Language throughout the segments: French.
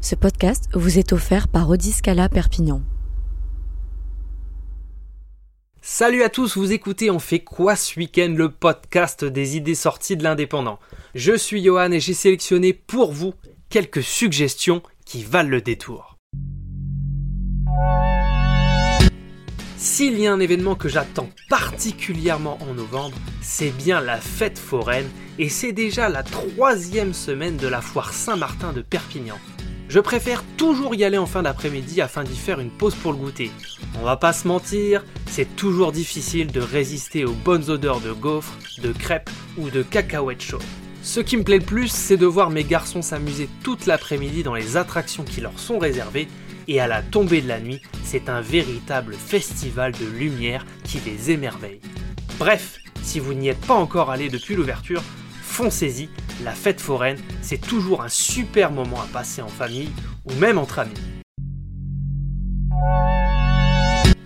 Ce podcast vous est offert par Odiscala Perpignan. Salut à tous, vous écoutez On fait quoi ce week-end le podcast des idées sorties de l'indépendant. Je suis Johan et j'ai sélectionné pour vous quelques suggestions qui valent le détour. S'il y a un événement que j'attends particulièrement en novembre, c'est bien la fête foraine et c'est déjà la troisième semaine de la foire Saint-Martin de Perpignan. Je préfère toujours y aller en fin d'après-midi afin d'y faire une pause pour le goûter. On va pas se mentir, c'est toujours difficile de résister aux bonnes odeurs de gaufres, de crêpes ou de cacahuètes chaudes. Ce qui me plaît le plus, c'est de voir mes garçons s'amuser toute l'après-midi dans les attractions qui leur sont réservées et à la tombée de la nuit, c'est un véritable festival de lumière qui les émerveille. Bref, si vous n'y êtes pas encore allé depuis l'ouverture, foncez-y, la fête foraine, c'est toujours un super moment à passer en famille ou même entre amis.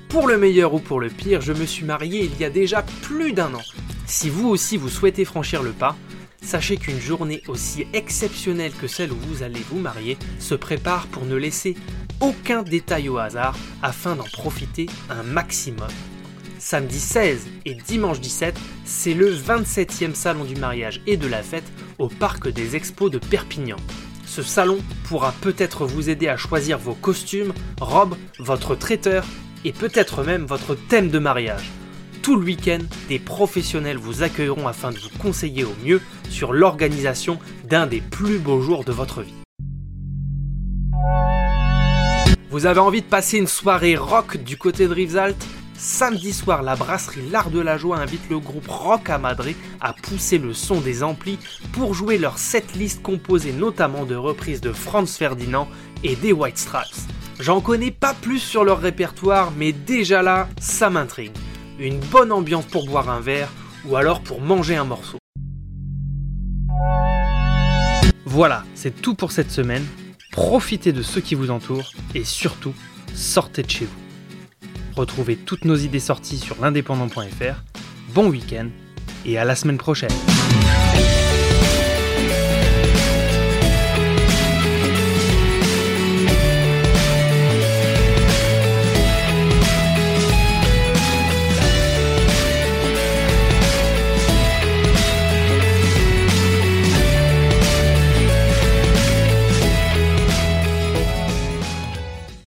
Pour le meilleur ou pour le pire, je me suis marié il y a déjà plus d'un an. Si vous aussi vous souhaitez franchir le pas, sachez qu'une journée aussi exceptionnelle que celle où vous allez vous marier se prépare pour ne laisser aucun détail au hasard afin d'en profiter un maximum. Samedi 16 et dimanche 17, c'est le 27e salon du mariage et de la fête au parc des expos de Perpignan. Ce salon pourra peut-être vous aider à choisir vos costumes, robes, votre traiteur et peut-être même votre thème de mariage. Tout le week-end, des professionnels vous accueilleront afin de vous conseiller au mieux sur l'organisation d'un des plus beaux jours de votre vie. Vous avez envie de passer une soirée rock du côté de Rivesaltes? Samedi soir, la brasserie L'Art de la Joie invite le groupe Rock à Madrid à pousser le son des amplis pour jouer leur setlist composée notamment de reprises de Franz Ferdinand et des White Stripes. J'en connais pas plus sur leur répertoire, mais déjà là, ça m'intrigue. Une bonne ambiance pour boire un verre ou alors pour manger un morceau. Voilà, c'est tout pour cette semaine profitez de ceux qui vous entourent et surtout, sortez de chez vous. Retrouvez toutes nos idées sorties sur l'indépendant.fr. Bon week-end et à la semaine prochaine.